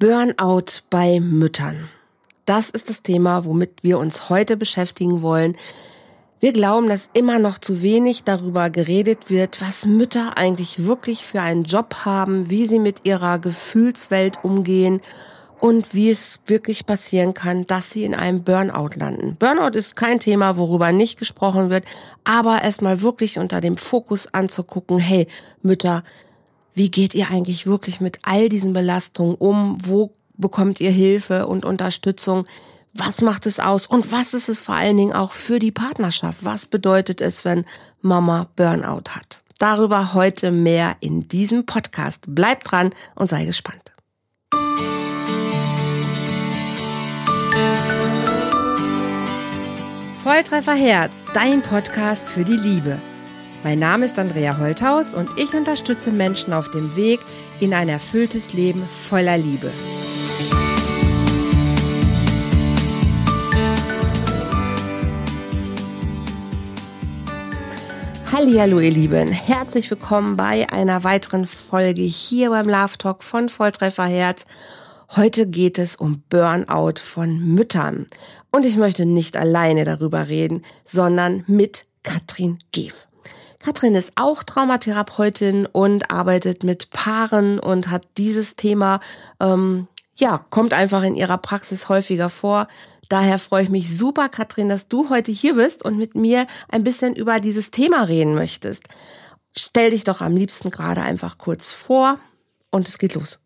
Burnout bei Müttern. Das ist das Thema, womit wir uns heute beschäftigen wollen. Wir glauben, dass immer noch zu wenig darüber geredet wird, was Mütter eigentlich wirklich für einen Job haben, wie sie mit ihrer Gefühlswelt umgehen und wie es wirklich passieren kann, dass sie in einem Burnout landen. Burnout ist kein Thema, worüber nicht gesprochen wird, aber erstmal wirklich unter dem Fokus anzugucken, hey Mütter, wie geht ihr eigentlich wirklich mit all diesen Belastungen um? Wo bekommt ihr Hilfe und Unterstützung? Was macht es aus? Und was ist es vor allen Dingen auch für die Partnerschaft? Was bedeutet es, wenn Mama Burnout hat? Darüber heute mehr in diesem Podcast. Bleib dran und sei gespannt. Volltreffer Herz, dein Podcast für die Liebe. Mein Name ist Andrea Holthaus und ich unterstütze Menschen auf dem Weg in ein erfülltes Leben voller Liebe. Hallo ihr Lieben, herzlich willkommen bei einer weiteren Folge hier beim Love Talk von Volltreffer Herz. Heute geht es um Burnout von Müttern. Und ich möchte nicht alleine darüber reden, sondern mit Katrin Geef. Katrin ist auch Traumatherapeutin und arbeitet mit Paaren und hat dieses Thema, ähm, ja, kommt einfach in ihrer Praxis häufiger vor. Daher freue ich mich super, Katrin, dass du heute hier bist und mit mir ein bisschen über dieses Thema reden möchtest. Stell dich doch am liebsten gerade einfach kurz vor und es geht los.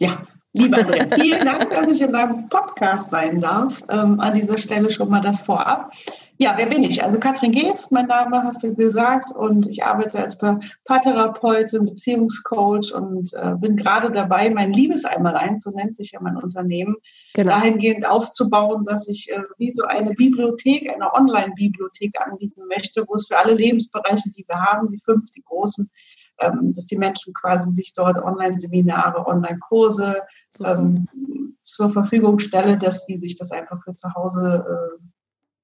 Ja, Lieber Andrea, vielen Dank, dass ich in deinem Podcast sein darf. Ähm, an dieser Stelle schon mal das vorab. Ja, wer bin ich? Also Katrin Geef, mein Name hast du gesagt, und ich arbeite als Paartherapeutin, Beziehungscoach und äh, bin gerade dabei, mein Liebeseinmalein, so nennt sich ja mein Unternehmen, genau. dahingehend aufzubauen, dass ich äh, wie so eine Bibliothek, eine Online-Bibliothek anbieten möchte, wo es für alle Lebensbereiche, die wir haben, die fünf, die großen, dass die Menschen quasi sich dort Online-Seminare, Online-Kurse ähm, zur Verfügung stellen, dass die sich das einfach für zu Hause äh,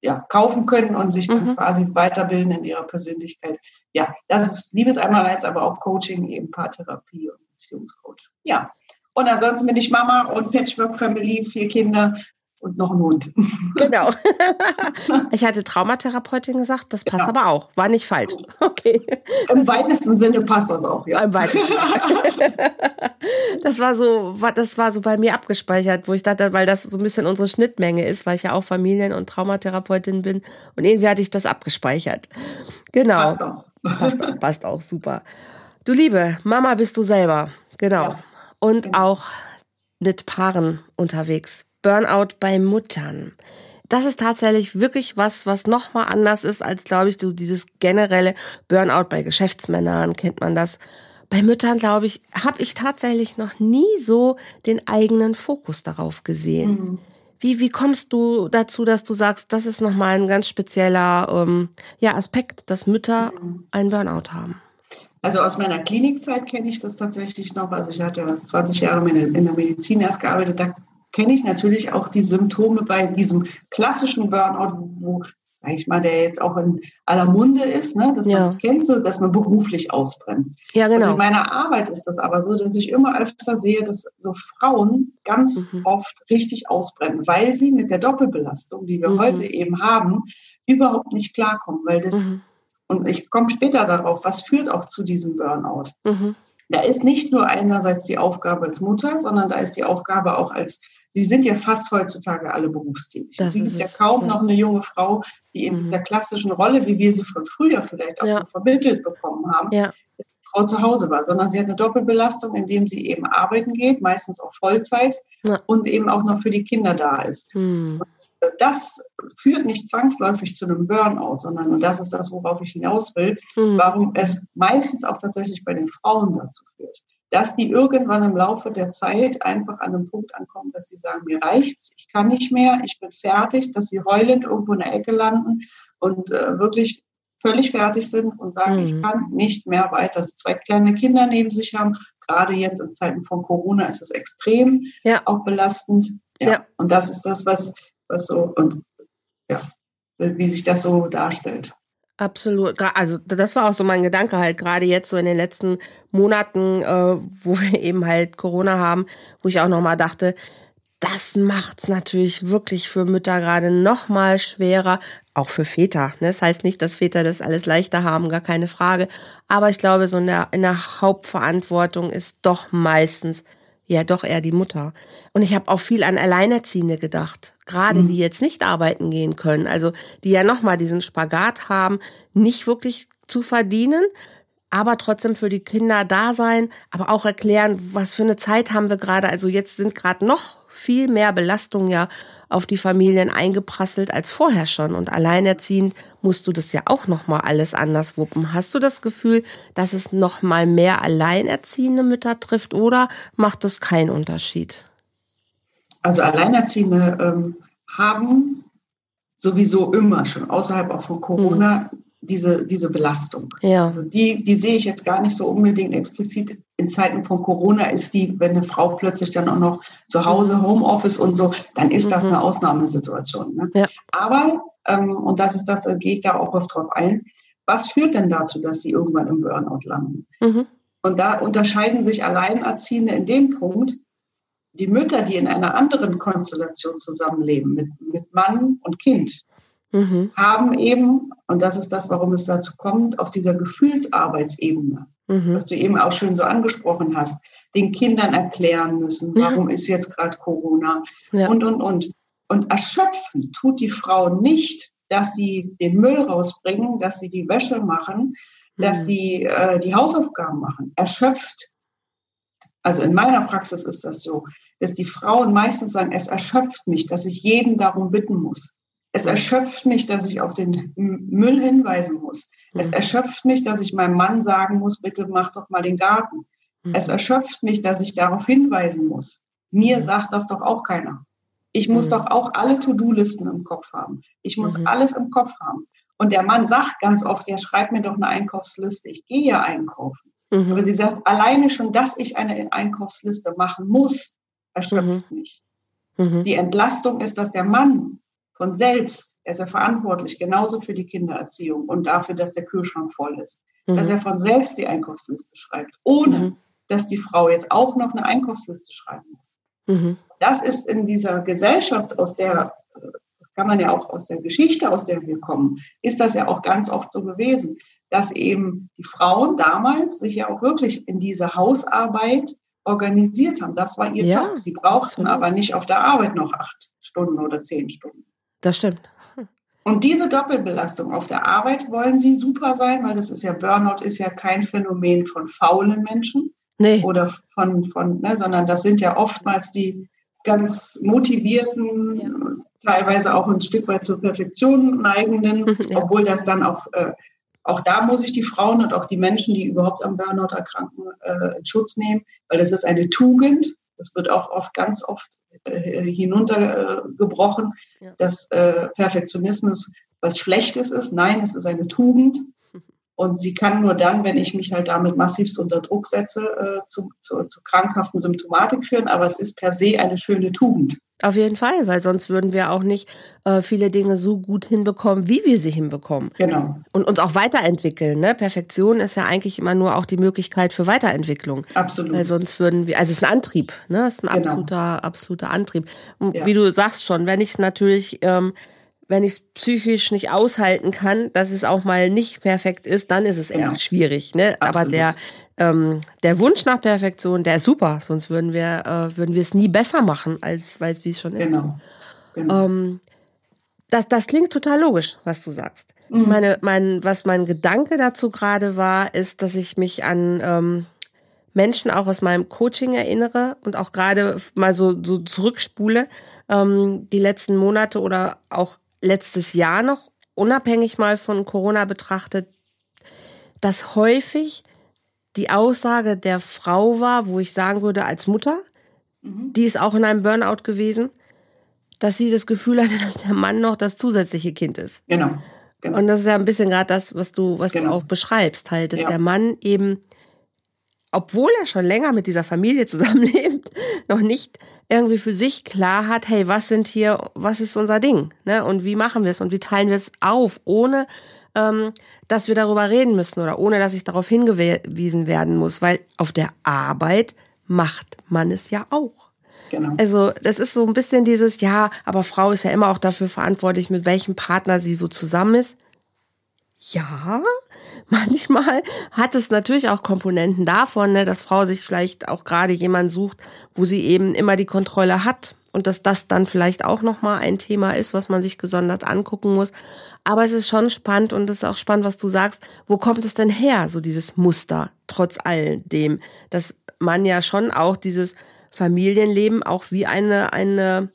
ja, kaufen können und sich dann mhm. quasi weiterbilden in ihrer Persönlichkeit. Ja, das ist Liebeseinmalheits, aber auch Coaching, eben Paartherapie und Beziehungscoach. Ja. Und ansonsten bin ich Mama und Patchwork Family, vier Kinder, und noch ein Hund. Genau. Ich hatte Traumatherapeutin gesagt, das passt genau. aber auch. War nicht falsch. Okay. Im weitesten Sinne passt das auch, ja. Im weitesten. Das war so, das war so bei mir abgespeichert, wo ich dachte, weil das so ein bisschen unsere Schnittmenge ist, weil ich ja auch Familien- und Traumatherapeutin bin. Und irgendwie hatte ich das abgespeichert. Genau. Passt auch. Passt, passt auch, super. Du Liebe, Mama bist du selber. Genau. Ja, und genau. auch mit Paaren unterwegs. Burnout bei Muttern. Das ist tatsächlich wirklich was, was nochmal anders ist als, glaube ich, so dieses generelle Burnout bei Geschäftsmännern, kennt man das. Bei Müttern, glaube ich, habe ich tatsächlich noch nie so den eigenen Fokus darauf gesehen. Mhm. Wie, wie kommst du dazu, dass du sagst, das ist nochmal ein ganz spezieller ähm, ja, Aspekt, dass Mütter mhm. einen Burnout haben? Also aus meiner Klinikzeit kenne ich das tatsächlich noch. Also ich hatte ja 20 Jahre in der Medizin erst gearbeitet. Da kenne ich natürlich auch die Symptome bei diesem klassischen Burnout, wo, sag ich mal, der jetzt auch in aller Munde ist, ne, dass ja. man das kennt, so dass man beruflich ausbrennt. Ja, genau. Und in meiner Arbeit ist das aber so, dass ich immer öfter sehe, dass so Frauen ganz mhm. oft richtig ausbrennen, weil sie mit der Doppelbelastung, die wir mhm. heute eben haben, überhaupt nicht klarkommen, weil das mhm. Und ich komme später darauf, was führt auch zu diesem Burnout. Mhm. Da ist nicht nur einerseits die Aufgabe als Mutter, sondern da ist die Aufgabe auch als, Sie sind ja fast heutzutage alle berufstätig. Das Sie ist ja kaum ja. noch eine junge Frau, die in mhm. dieser klassischen Rolle, wie wir sie von früher vielleicht auch ja. vermittelt bekommen haben, ja. Frau zu Hause war, sondern sie hat eine Doppelbelastung, indem sie eben arbeiten geht, meistens auch Vollzeit ja. und eben auch noch für die Kinder da ist. Mhm das führt nicht zwangsläufig zu einem Burnout, sondern, und das ist das, worauf ich hinaus will, mhm. warum es meistens auch tatsächlich bei den Frauen dazu führt, dass die irgendwann im Laufe der Zeit einfach an einem Punkt ankommen, dass sie sagen, mir reicht's, ich kann nicht mehr, ich bin fertig, dass sie heulend irgendwo in der Ecke landen und äh, wirklich völlig fertig sind und sagen, mhm. ich kann nicht mehr weiter. Dass zwei kleine Kinder neben sich haben, gerade jetzt in Zeiten von Corona ist es extrem ja. auch belastend. Ja. ja. Und das ist das, was was so und ja, wie sich das so darstellt. Absolut. Also das war auch so mein Gedanke halt gerade jetzt so in den letzten Monaten, äh, wo wir eben halt Corona haben, wo ich auch noch mal dachte, das macht's natürlich wirklich für Mütter gerade noch mal schwerer, auch für Väter. Ne? Das heißt nicht, dass Väter das alles leichter haben, gar keine Frage. Aber ich glaube, so in der, in der Hauptverantwortung ist doch meistens ja doch eher die Mutter. Und ich habe auch viel an Alleinerziehende gedacht, gerade mhm. die jetzt nicht arbeiten gehen können, also die ja nochmal diesen Spagat haben, nicht wirklich zu verdienen, aber trotzdem für die Kinder da sein, aber auch erklären, was für eine Zeit haben wir gerade. Also jetzt sind gerade noch viel mehr Belastungen ja auf die Familien eingeprasselt als vorher schon. Und alleinerziehend musst du das ja auch noch mal alles anders wuppen. Hast du das Gefühl, dass es noch mal mehr alleinerziehende Mütter trifft oder macht das keinen Unterschied? Also Alleinerziehende ähm, haben sowieso immer schon außerhalb auch von Corona mhm diese, diese Belastung. Ja. Also die, die sehe ich jetzt gar nicht so unbedingt explizit. In Zeiten von Corona ist die, wenn eine Frau plötzlich dann auch noch zu Hause, Homeoffice und so, dann ist das mhm. eine Ausnahmesituation. Ne? Ja. Aber, ähm, und das ist das, da gehe ich da auch oft drauf ein, was führt denn dazu, dass sie irgendwann im Burnout landen? Mhm. Und da unterscheiden sich Alleinerziehende in dem Punkt, die Mütter, die in einer anderen Konstellation zusammenleben, mit, mit Mann und Kind, mhm. haben eben, und das ist das, warum es dazu kommt, auf dieser Gefühlsarbeitsebene, mhm. was du eben auch schön so angesprochen hast, den Kindern erklären müssen, warum ja. ist jetzt gerade Corona ja. und, und, und. Und erschöpfen tut die Frau nicht, dass sie den Müll rausbringen, dass sie die Wäsche machen, mhm. dass sie äh, die Hausaufgaben machen. Erschöpft also in meiner Praxis ist das so, dass die Frauen meistens sagen, es erschöpft mich, dass ich jeden darum bitten muss. Es erschöpft mich, dass ich auf den Müll hinweisen muss. Es mhm. erschöpft mich, dass ich meinem Mann sagen muss, bitte mach doch mal den Garten. Mhm. Es erschöpft mich, dass ich darauf hinweisen muss. Mir mhm. sagt das doch auch keiner. Ich muss doch auch alle To-Do-Listen im Kopf haben. Ich muss alles im Kopf haben. Und der Mann sagt ganz oft, ja, schreib mir doch eine Einkaufsliste. Ich gehe ja einkaufen. Mhm. Aber sie sagt, alleine schon, dass ich eine Einkaufsliste machen muss, erschöpft mhm. mich. Mhm. Die Entlastung ist, dass der Mann von selbst, er ist ja verantwortlich, genauso für die Kindererziehung und dafür, dass der Kühlschrank voll ist, mhm. dass er von selbst die Einkaufsliste schreibt, ohne mhm. dass die Frau jetzt auch noch eine Einkaufsliste schreiben muss. Mhm. Das ist in dieser Gesellschaft, aus der, das kann man ja auch aus der Geschichte, aus der wir kommen, ist das ja auch ganz oft so gewesen, dass eben die Frauen damals sich ja auch wirklich in diese Hausarbeit organisiert haben. Das war ihr ja, Job. Sie brauchten absolut. aber nicht auf der Arbeit noch acht Stunden oder zehn Stunden. Das stimmt. Und diese Doppelbelastung auf der Arbeit wollen sie super sein, weil das ist ja, Burnout ist ja kein Phänomen von faulen Menschen. Nee. Oder von, von ne, sondern das sind ja oftmals die ganz motivierten, ja. teilweise auch ein Stück weit zur Perfektion neigenden, ja. obwohl das dann auch, äh, auch da muss ich die Frauen und auch die Menschen, die überhaupt am Burnout erkranken, äh, in Schutz nehmen, weil das ist eine Tugend. Das wird auch oft, ganz oft äh, hinuntergebrochen, ja. dass äh, Perfektionismus was Schlechtes ist. Nein, es ist eine Tugend. Und sie kann nur dann, wenn ich mich halt damit massivst unter Druck setze, äh, zu, zu, zu krankhaften Symptomatik führen. Aber es ist per se eine schöne Tugend. Auf jeden Fall, weil sonst würden wir auch nicht äh, viele Dinge so gut hinbekommen, wie wir sie hinbekommen. Genau. Und uns auch weiterentwickeln. Ne? Perfektion ist ja eigentlich immer nur auch die Möglichkeit für Weiterentwicklung. Absolut. Weil sonst würden wir, also es ist ein Antrieb, ne? Es ist ein genau. absoluter, absoluter Antrieb. Und ja. wie du sagst schon, wenn ich es natürlich ähm, wenn ich es psychisch nicht aushalten kann, dass es auch mal nicht perfekt ist, dann ist es genau. schwierig. Ne? Aber der, ähm, der Wunsch nach Perfektion, der ist super, sonst würden wir, äh, würden wir es nie besser machen, als weil es schon genau. ist. Genau. Ähm, das, das klingt total logisch, was du sagst. Mhm. Meine, mein, was mein Gedanke dazu gerade war, ist, dass ich mich an ähm, Menschen auch aus meinem Coaching erinnere und auch gerade mal so, so zurückspule, ähm, die letzten Monate oder auch letztes Jahr noch, unabhängig mal von Corona betrachtet, dass häufig die Aussage der Frau war, wo ich sagen würde, als Mutter, mhm. die ist auch in einem Burnout gewesen, dass sie das Gefühl hatte, dass der Mann noch das zusätzliche Kind ist. Genau. genau. Und das ist ja ein bisschen gerade das, was du, was genau. du auch beschreibst, halt, dass ja. der Mann eben obwohl er schon länger mit dieser Familie zusammenlebt, noch nicht irgendwie für sich klar hat, hey, was sind hier, was ist unser Ding, ne? Und wie machen wir es und wie teilen wir es auf, ohne ähm, dass wir darüber reden müssen oder ohne dass ich darauf hingewiesen werden muss, weil auf der Arbeit macht man es ja auch. Genau. Also das ist so ein bisschen dieses, ja, aber Frau ist ja immer auch dafür verantwortlich, mit welchem Partner sie so zusammen ist. Ja, manchmal hat es natürlich auch Komponenten davon, ne, dass Frau sich vielleicht auch gerade jemand sucht, wo sie eben immer die Kontrolle hat und dass das dann vielleicht auch nochmal ein Thema ist, was man sich gesondert angucken muss. Aber es ist schon spannend und es ist auch spannend, was du sagst. Wo kommt es denn her, so dieses Muster, trotz all dem, dass man ja schon auch dieses Familienleben auch wie eine, eine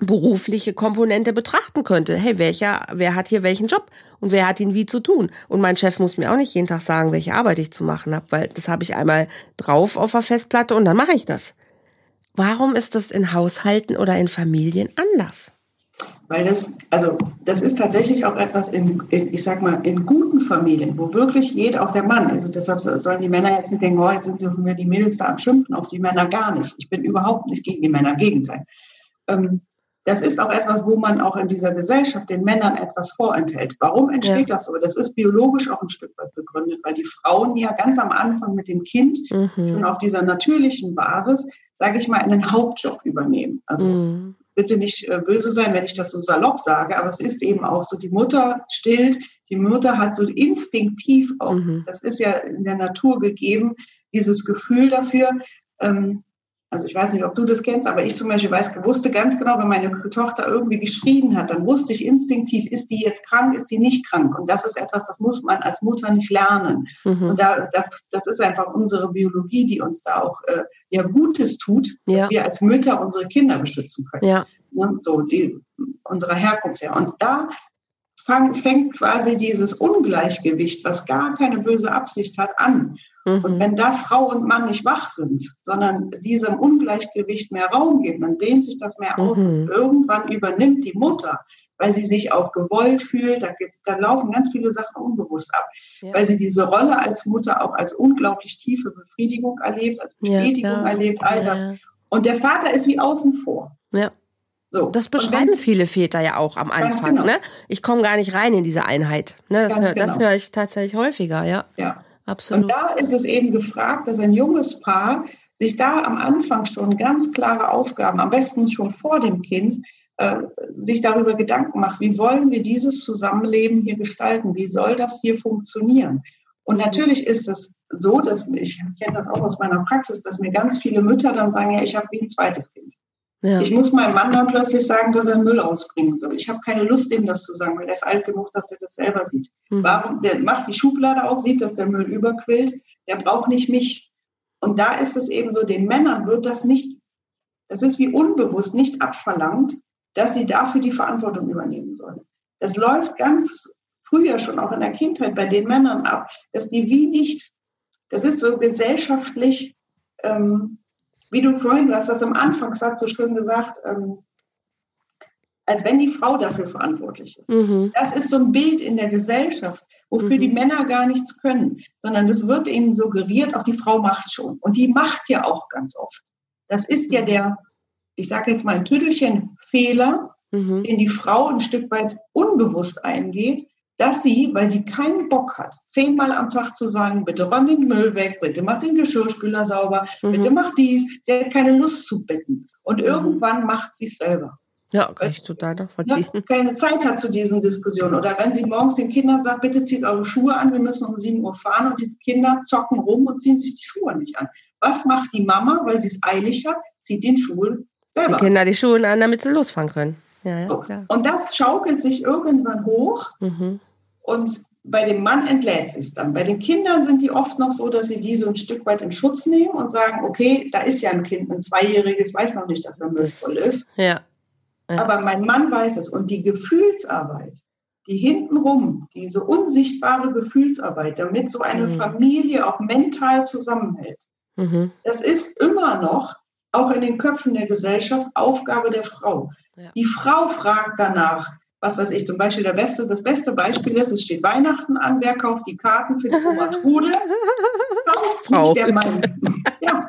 berufliche Komponente betrachten könnte. Hey, welcher, wer hat hier welchen Job und wer hat ihn wie zu tun? Und mein Chef muss mir auch nicht jeden Tag sagen, welche Arbeit ich zu machen habe, weil das habe ich einmal drauf auf der Festplatte und dann mache ich das. Warum ist das in Haushalten oder in Familien anders? Weil das, also das ist tatsächlich auch etwas in, in, ich sag mal, in guten Familien, wo wirklich jeder, auch der Mann, also deshalb sollen die Männer jetzt nicht denken, oh, jetzt sind sie mir die Mädels da am Schimpfen, auf die Männer gar nicht. Ich bin überhaupt nicht gegen die Männer, Gegenteil. Ähm, das ist auch etwas, wo man auch in dieser Gesellschaft den Männern etwas vorenthält. Warum entsteht ja. das so? Das ist biologisch auch ein Stück weit begründet, weil die Frauen ja ganz am Anfang mit dem Kind mhm. schon auf dieser natürlichen Basis, sage ich mal, einen Hauptjob übernehmen. Also mhm. bitte nicht äh, böse sein, wenn ich das so salopp sage, aber es ist eben auch so, die Mutter stillt, die Mutter hat so instinktiv auch, mhm. das ist ja in der Natur gegeben, dieses Gefühl dafür, ähm, also ich weiß nicht, ob du das kennst, aber ich zum Beispiel weiß, wusste ganz genau, wenn meine Tochter irgendwie geschrien hat, dann wusste ich instinktiv, ist die jetzt krank, ist die nicht krank. Und das ist etwas, das muss man als Mutter nicht lernen. Mhm. Und da, da, das ist einfach unsere Biologie, die uns da auch äh, ja Gutes tut, ja. dass wir als Mütter unsere Kinder beschützen können. Ja. Ne? So die unserer Herkunft her. Und da fang, fängt quasi dieses Ungleichgewicht, was gar keine böse Absicht hat, an. Mhm. Und wenn da Frau und Mann nicht wach sind, sondern diesem Ungleichgewicht mehr Raum geben, dann dehnt sich das mehr aus. Mhm. Und irgendwann übernimmt die Mutter, weil sie sich auch gewollt fühlt, da, da laufen ganz viele Sachen unbewusst ab, ja. weil sie diese Rolle als Mutter auch als unglaublich tiefe Befriedigung erlebt, als Bestätigung ja, erlebt, all das. Ja. Und der Vater ist wie außen vor. Ja. So. Das beschreiben wenn, viele Väter ja auch am Anfang. Genau. Ne? Ich komme gar nicht rein in diese Einheit. Ne? Das, hör, genau. das höre ich tatsächlich häufiger, ja. Ja. Absolut. Und da ist es eben gefragt, dass ein junges Paar sich da am Anfang schon ganz klare Aufgaben, am besten schon vor dem Kind, äh, sich darüber Gedanken macht, wie wollen wir dieses Zusammenleben hier gestalten? Wie soll das hier funktionieren? Und natürlich ist es so, dass ich kenne das auch aus meiner Praxis, dass mir ganz viele Mütter dann sagen, ja, ich habe wie ein zweites Kind. Ja. Ich muss meinem Mann dann plötzlich sagen, dass er Müll ausbringen soll. Ich habe keine Lust, ihm das zu sagen, weil er ist alt genug, dass er das selber sieht. Mhm. Warum? Der macht die Schublade auf, sieht, dass der Müll überquillt. Der braucht nicht mich. Und da ist es eben so, den Männern wird das nicht, das ist wie unbewusst nicht abverlangt, dass sie dafür die Verantwortung übernehmen sollen. Das läuft ganz früher schon auch in der Kindheit bei den Männern ab, dass die wie nicht, das ist so gesellschaftlich ähm, wie du vorhin, du hast das im Anfangssatz so schön gesagt, ähm, als wenn die Frau dafür verantwortlich ist. Mhm. Das ist so ein Bild in der Gesellschaft, wofür mhm. die Männer gar nichts können, sondern das wird ihnen suggeriert, auch die Frau macht schon. Und die macht ja auch ganz oft. Das ist ja der, ich sage jetzt mal ein Tüttelchen Fehler, mhm. den die Frau ein Stück weit unbewusst eingeht, dass sie, weil sie keinen Bock hat, zehnmal am Tag zu sagen, bitte räum den Müll weg, bitte mach den Geschirrspüler sauber, mhm. bitte mach dies, sie hat keine Lust zu bitten. Und mhm. irgendwann macht sie es selber. Ja, kann ich total nachvollziehen. Ja, keine Zeit hat zu diesen Diskussionen. Oder wenn sie morgens den Kindern sagt, bitte zieht eure Schuhe an, wir müssen um 7 Uhr fahren und die Kinder zocken rum und ziehen sich die Schuhe nicht an. Was macht die Mama, weil sie es eilig hat, zieht den Schuh selber. Die Kinder die Schuhe an, damit sie losfahren können. Ja, ja, so. Und das schaukelt sich irgendwann hoch. Mhm. Und bei dem Mann entlädt sich dann. Bei den Kindern sind die oft noch so, dass sie die so ein Stück weit in Schutz nehmen und sagen, okay, da ist ja ein Kind, ein Zweijähriges, weiß noch nicht, dass er müllvoll ist. Ja. ja. Aber mein Mann weiß es. Und die Gefühlsarbeit, die hintenrum, diese unsichtbare Gefühlsarbeit, damit so eine mhm. Familie auch mental zusammenhält, mhm. das ist immer noch, auch in den Köpfen der Gesellschaft, Aufgabe der Frau. Ja. Die Frau fragt danach, was weiß ich, zum Beispiel der beste, das beste Beispiel ist, es steht Weihnachten an, wer kauft die Karten für die Oma Trude? Kauft Frau. nicht der Mann. Ja.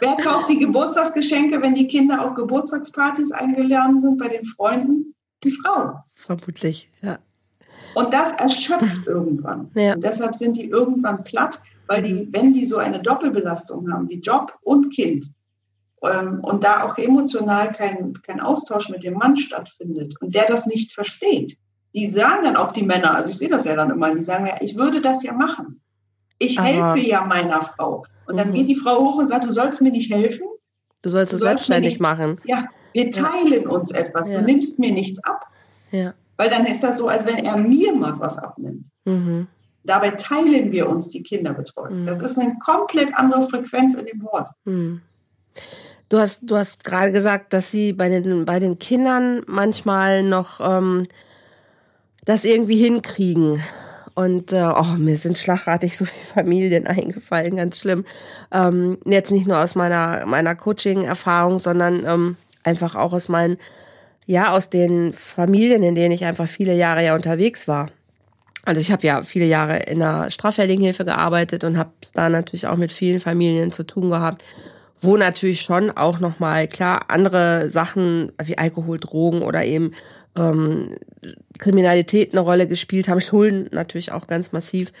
wer kauft die Geburtstagsgeschenke, wenn die Kinder auf Geburtstagspartys eingeladen sind bei den Freunden? Die Frau. Vermutlich, ja. Und das erschöpft irgendwann. Ja. Und deshalb sind die irgendwann platt, weil die, wenn die so eine Doppelbelastung haben, wie Job und Kind, und da auch emotional kein, kein Austausch mit dem Mann stattfindet und der das nicht versteht, die sagen dann auch die Männer, also ich sehe das ja dann immer, die sagen ja, ich würde das ja machen. Ich Aber, helfe ja meiner Frau. Und dann mhm. geht die Frau hoch und sagt, du sollst mir nicht helfen. Du sollst es selbstständig nicht, machen. Ja, wir teilen ja. uns etwas. Ja. Du nimmst mir nichts ab. Ja. Weil dann ist das so, als wenn er mir mal was abnimmt. Mhm. Dabei teilen wir uns die Kinderbetreuung. Mhm. Das ist eine komplett andere Frequenz in dem Wort. Du hast, du hast gerade gesagt, dass sie bei den, bei den Kindern manchmal noch ähm, das irgendwie hinkriegen. Und äh, oh, mir sind schlagartig so viele Familien eingefallen, ganz schlimm. Ähm, jetzt nicht nur aus meiner, meiner Coaching-Erfahrung, sondern ähm, einfach auch aus meinen, ja, aus den Familien, in denen ich einfach viele Jahre ja unterwegs war. Also ich habe ja viele Jahre in der Straffälligenhilfe gearbeitet und habe es da natürlich auch mit vielen Familien zu tun gehabt wo natürlich schon auch nochmal klar andere Sachen wie Alkohol, Drogen oder eben ähm, Kriminalität eine Rolle gespielt haben, Schulden natürlich auch ganz massiv.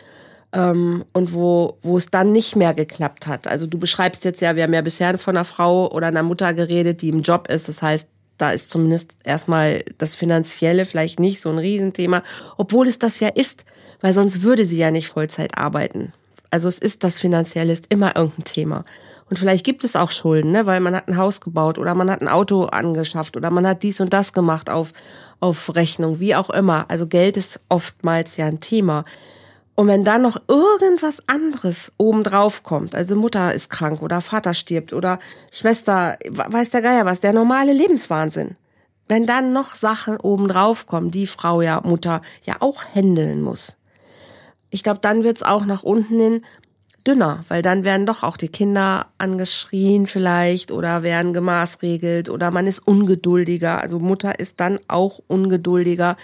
Ähm, und wo, wo es dann nicht mehr geklappt hat. Also du beschreibst jetzt ja, wir haben ja bisher von einer Frau oder einer Mutter geredet, die im Job ist. Das heißt, da ist zumindest erstmal das Finanzielle vielleicht nicht so ein Riesenthema, obwohl es das ja ist, weil sonst würde sie ja nicht Vollzeit arbeiten. Also es ist das Finanzielle ist immer irgendein Thema. Und vielleicht gibt es auch Schulden, ne? weil man hat ein Haus gebaut oder man hat ein Auto angeschafft oder man hat dies und das gemacht auf, auf Rechnung, wie auch immer. Also Geld ist oftmals ja ein Thema. Und wenn dann noch irgendwas anderes obendrauf kommt, also Mutter ist krank oder Vater stirbt oder Schwester, weiß der Geier was, der normale Lebenswahnsinn. Wenn dann noch Sachen obendrauf kommen, die Frau ja, Mutter ja auch händeln muss. Ich glaube, dann wird's auch nach unten hin dünner, weil dann werden doch auch die Kinder angeschrien vielleicht oder werden gemaßregelt oder man ist ungeduldiger. Also Mutter ist dann auch ungeduldiger,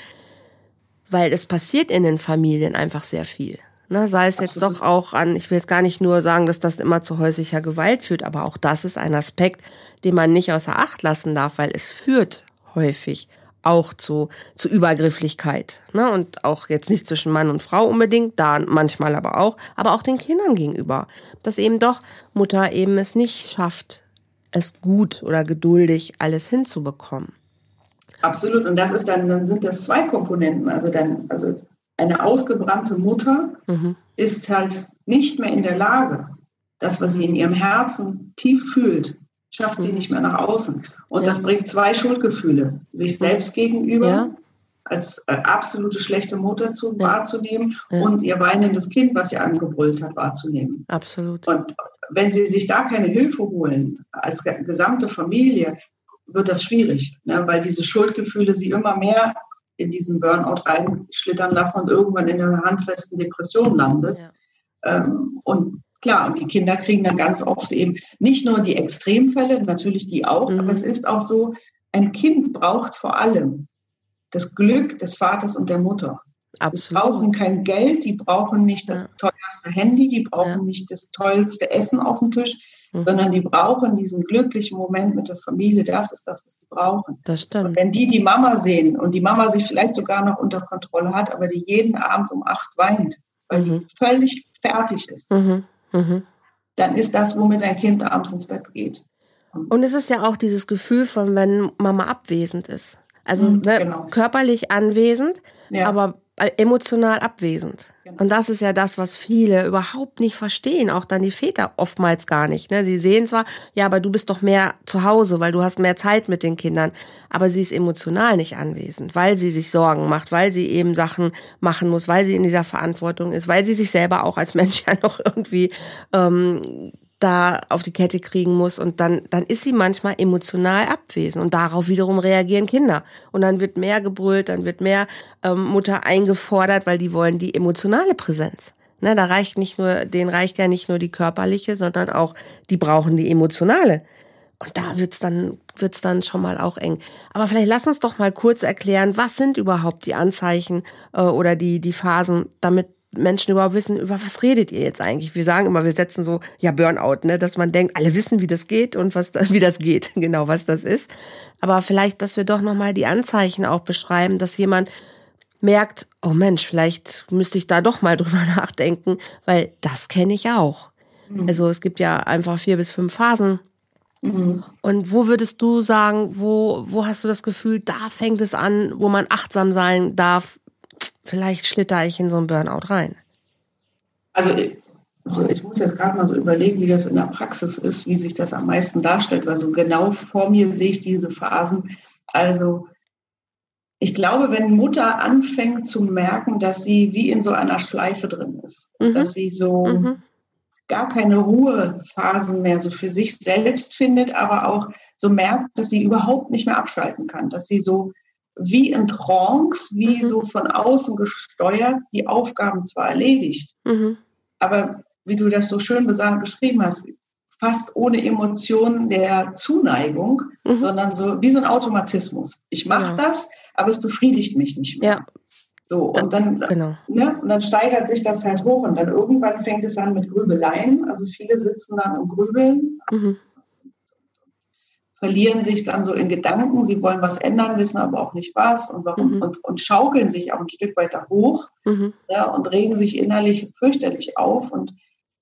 weil es passiert in den Familien einfach sehr viel. Ne, sei es jetzt doch auch an, ich will jetzt gar nicht nur sagen, dass das immer zu häuslicher Gewalt führt, aber auch das ist ein Aspekt, den man nicht außer Acht lassen darf, weil es führt häufig auch zu, zu Übergrifflichkeit. Ne? Und auch jetzt nicht zwischen Mann und Frau unbedingt, da manchmal aber auch, aber auch den Kindern gegenüber. Dass eben doch Mutter eben es nicht schafft, es gut oder geduldig alles hinzubekommen. Absolut. Und das ist dann, dann sind das zwei Komponenten. Also dann, also eine ausgebrannte Mutter mhm. ist halt nicht mehr in der Lage, das, was sie in ihrem Herzen tief fühlt, schafft sie mhm. nicht mehr nach außen. Und ja. das bringt zwei Schuldgefühle. Sich selbst gegenüber ja. als äh, absolute schlechte Mutter zu, ja. wahrzunehmen und ihr weinendes Kind, was sie angebrüllt hat, wahrzunehmen. Absolut. Und wenn sie sich da keine Hilfe holen, als gesamte Familie, wird das schwierig, ne? weil diese Schuldgefühle sie immer mehr in diesen Burnout reinschlittern lassen und irgendwann in einer handfesten Depression landet. Ähm, und Klar, und die Kinder kriegen dann ganz oft eben nicht nur die Extremfälle, natürlich die auch, mhm. aber es ist auch so, ein Kind braucht vor allem das Glück des Vaters und der Mutter. Absolut. Die brauchen kein Geld, die brauchen nicht das ja. teuerste Handy, die brauchen ja. nicht das tollste Essen auf dem Tisch, mhm. sondern die brauchen diesen glücklichen Moment mit der Familie. Das ist das, was die brauchen. Das stimmt. Und wenn die die Mama sehen und die Mama sich vielleicht sogar noch unter Kontrolle hat, aber die jeden Abend um acht weint, weil mhm. die völlig fertig ist, mhm mhm. dann ist das, womit ein Kind abends ins Bett geht. Und es ist ja auch dieses Gefühl von, wenn Mama abwesend ist. Also mhm, ne, genau. körperlich anwesend, ja. aber emotional abwesend. Genau. Und das ist ja das, was viele überhaupt nicht verstehen, auch dann die Väter oftmals gar nicht. Ne? Sie sehen zwar, ja, aber du bist doch mehr zu Hause, weil du hast mehr Zeit mit den Kindern, aber sie ist emotional nicht anwesend, weil sie sich Sorgen macht, weil sie eben Sachen machen muss, weil sie in dieser Verantwortung ist, weil sie sich selber auch als Mensch ja noch irgendwie ähm, da auf die Kette kriegen muss und dann, dann ist sie manchmal emotional abwesend und darauf wiederum reagieren Kinder. Und dann wird mehr gebrüllt, dann wird mehr ähm, Mutter eingefordert, weil die wollen die emotionale Präsenz. Ne, da reicht nicht nur, denen reicht ja nicht nur die körperliche, sondern auch, die brauchen die emotionale. Und da wird's dann, wird's dann schon mal auch eng. Aber vielleicht lass uns doch mal kurz erklären, was sind überhaupt die Anzeichen äh, oder die, die Phasen, damit Menschen überhaupt wissen, über was redet ihr jetzt eigentlich? Wir sagen immer, wir setzen so, ja, Burnout, ne, dass man denkt, alle wissen, wie das geht und was, wie das geht, genau, was das ist. Aber vielleicht, dass wir doch nochmal die Anzeichen auch beschreiben, dass jemand merkt, oh Mensch, vielleicht müsste ich da doch mal drüber nachdenken, weil das kenne ich auch. Mhm. Also es gibt ja einfach vier bis fünf Phasen. Mhm. Und wo würdest du sagen, wo, wo hast du das Gefühl, da fängt es an, wo man achtsam sein darf, vielleicht schlitter ich in so einen Burnout rein? Also ich, also ich muss jetzt gerade mal so überlegen, wie das in der Praxis ist, wie sich das am meisten darstellt, weil so genau vor mir sehe ich diese Phasen. Also ich glaube, wenn Mutter anfängt zu merken, dass sie wie in so einer Schleife drin ist, mhm. dass sie so mhm. gar keine Ruhephasen mehr so für sich selbst findet, aber auch so merkt, dass sie überhaupt nicht mehr abschalten kann, dass sie so wie in Trance, wie mhm. so von außen gesteuert, die Aufgaben zwar erledigt, mhm. aber wie du das so schön beschrieben hast, fast ohne Emotionen der Zuneigung, mhm. sondern so wie so ein Automatismus. Ich mache ja. das, aber es befriedigt mich nicht mehr. Ja. So, und dann, genau. ne, und dann steigert sich das halt hoch und dann irgendwann fängt es an mit Grübeleien. Also viele sitzen dann und grübeln, mhm. Verlieren sich dann so in Gedanken, sie wollen was ändern, wissen aber auch nicht was und warum mhm. und, und schaukeln sich auch ein Stück weiter hoch mhm. ja, und regen sich innerlich fürchterlich auf und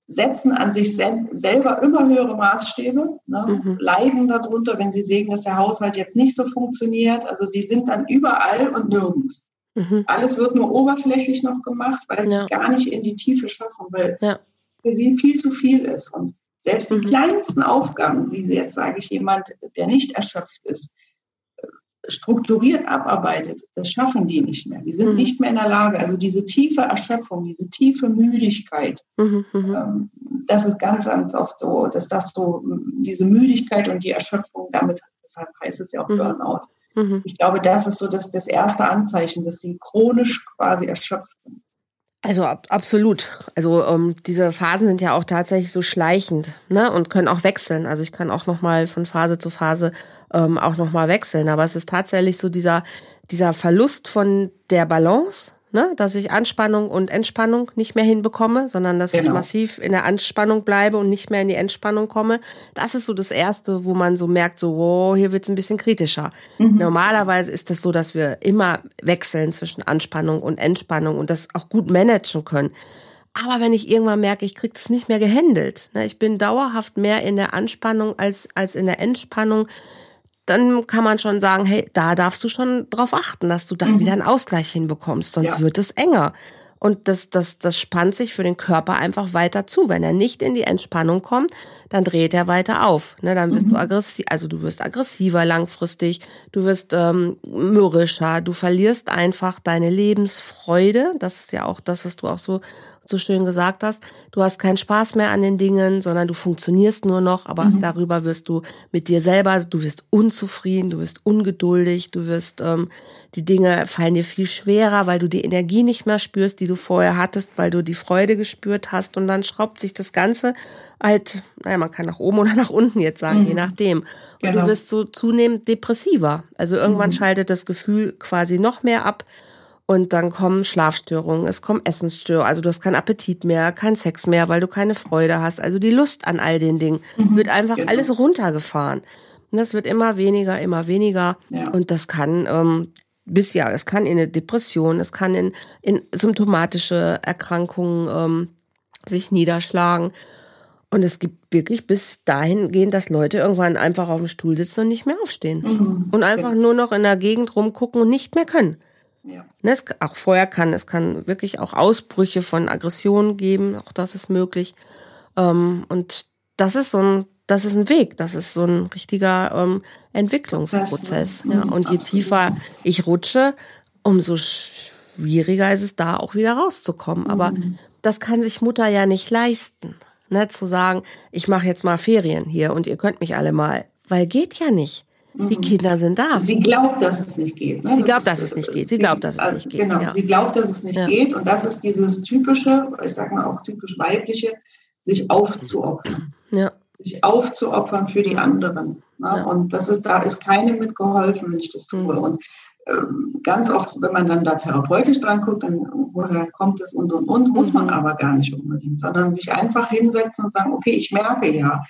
setzen an sich sel selber immer höhere Maßstäbe, ne, mhm. leiden darunter, wenn sie sehen, dass der Haushalt jetzt nicht so funktioniert. Also sie sind dann überall und nirgends. Mhm. Alles wird nur oberflächlich noch gemacht, weil sie ja. es gar nicht in die Tiefe schaffen, weil ja. für sie viel zu viel ist. Und selbst die mhm. kleinsten Aufgaben, die sie jetzt, sage ich, jemand, der nicht erschöpft ist, strukturiert abarbeitet, das schaffen die nicht mehr. Die sind mhm. nicht mehr in der Lage. Also diese tiefe Erschöpfung, diese tiefe Müdigkeit, mhm, mhm. ähm, das ist ganz, ganz oft so, dass das so, diese Müdigkeit und die Erschöpfung, damit, deshalb heißt es ja auch mhm. Burnout. Mhm. Ich glaube, das ist so das, das erste Anzeichen, dass sie chronisch quasi erschöpft sind. Also ab, absolut. Also ähm, diese Phasen sind ja auch tatsächlich so schleichend ne? und können auch wechseln. Also ich kann auch noch mal von Phase zu Phase ähm, auch noch mal wechseln. Aber es ist tatsächlich so dieser dieser Verlust von der Balance ne, dass ich Anspannung und Entspannung nicht mehr hinbekomme, sondern dass genau. ich massiv in der Anspannung bleibe und nicht mehr in die Entspannung komme. Das ist so das Erste, wo man so merkt, so, wow, hier wird's ein bisschen kritischer. Mhm. Normalerweise ist das so, dass wir immer wechseln zwischen Anspannung und Entspannung und das auch gut managen können. Aber wenn ich irgendwann merke, ich krieg das nicht mehr gehandelt, ne, ich bin dauerhaft mehr in der Anspannung als, als in der Entspannung, dann kann man schon sagen, hey, da darfst du schon drauf achten, dass du dann mhm. wieder einen Ausgleich hinbekommst, sonst ja. wird es enger. Und das, das, das spannt sich für den Körper einfach weiter zu. Wenn er nicht in die Entspannung kommt, dann dreht er weiter auf. Ne, dann wirst mhm. du aggressiv, also du wirst aggressiver langfristig, du wirst ähm, mürrischer, du verlierst einfach deine Lebensfreude. Das ist ja auch das, was du auch so so schön gesagt hast. Du hast keinen Spaß mehr an den Dingen, sondern du funktionierst nur noch, aber mhm. darüber wirst du mit dir selber, du wirst unzufrieden, du wirst ungeduldig, du wirst, ähm, die Dinge fallen dir viel schwerer, weil du die Energie nicht mehr spürst, die du vorher hattest, weil du die Freude gespürt hast und dann schraubt sich das Ganze halt, naja, man kann nach oben oder nach unten jetzt sagen, mhm. je nachdem. Und genau. du wirst so zunehmend depressiver. Also irgendwann mhm. schaltet das Gefühl quasi noch mehr ab und dann kommen Schlafstörungen, es kommen Essensstörungen, also du hast keinen Appetit mehr, keinen Sex mehr, weil du keine Freude hast. Also die Lust an all den Dingen mhm, wird einfach genau. alles runtergefahren. Und das wird immer weniger, immer weniger. Ja. Und das kann ähm, bis ja, es kann in eine Depression, es kann in, in symptomatische Erkrankungen ähm, sich niederschlagen. Und es gibt wirklich bis dahin gehen, dass Leute irgendwann einfach auf dem Stuhl sitzen und nicht mehr aufstehen. Mhm. Und einfach nur noch in der Gegend rumgucken und nicht mehr können. Ja. Ne, es, auch vorher kann, es kann wirklich auch Ausbrüche von Aggressionen geben, auch das ist möglich. Ähm, und das ist so ein, das ist ein Weg, das ist so ein richtiger ähm, Entwicklungsprozess. Ja. Und je Absolut. tiefer ich rutsche, umso schwieriger ist es da auch wieder rauszukommen. Aber mhm. das kann sich Mutter ja nicht leisten. Ne, zu sagen, ich mache jetzt mal Ferien hier und ihr könnt mich alle mal, weil geht ja nicht. Die mhm. Kinder sind da. Sie glaubt, dass es nicht geht. Ne? Sie glaubt, dass es nicht geht. Sie glaubt, dass es nicht geht. Genau, ja. sie glaubt, dass es nicht ja. geht. Und das ist dieses typische, ich sage mal auch typisch weibliche, sich aufzuopfern. Ja. Sich aufzuopfern für die anderen. Ne? Und das ist, da ist keine mitgeholfen, wenn ich das tue. Mhm. Und ähm, ganz oft, wenn man dann da therapeutisch dran guckt, dann woher kommt es und und und, muss man mhm. aber gar nicht unbedingt, sondern sich einfach hinsetzen und sagen, okay, ich merke ja,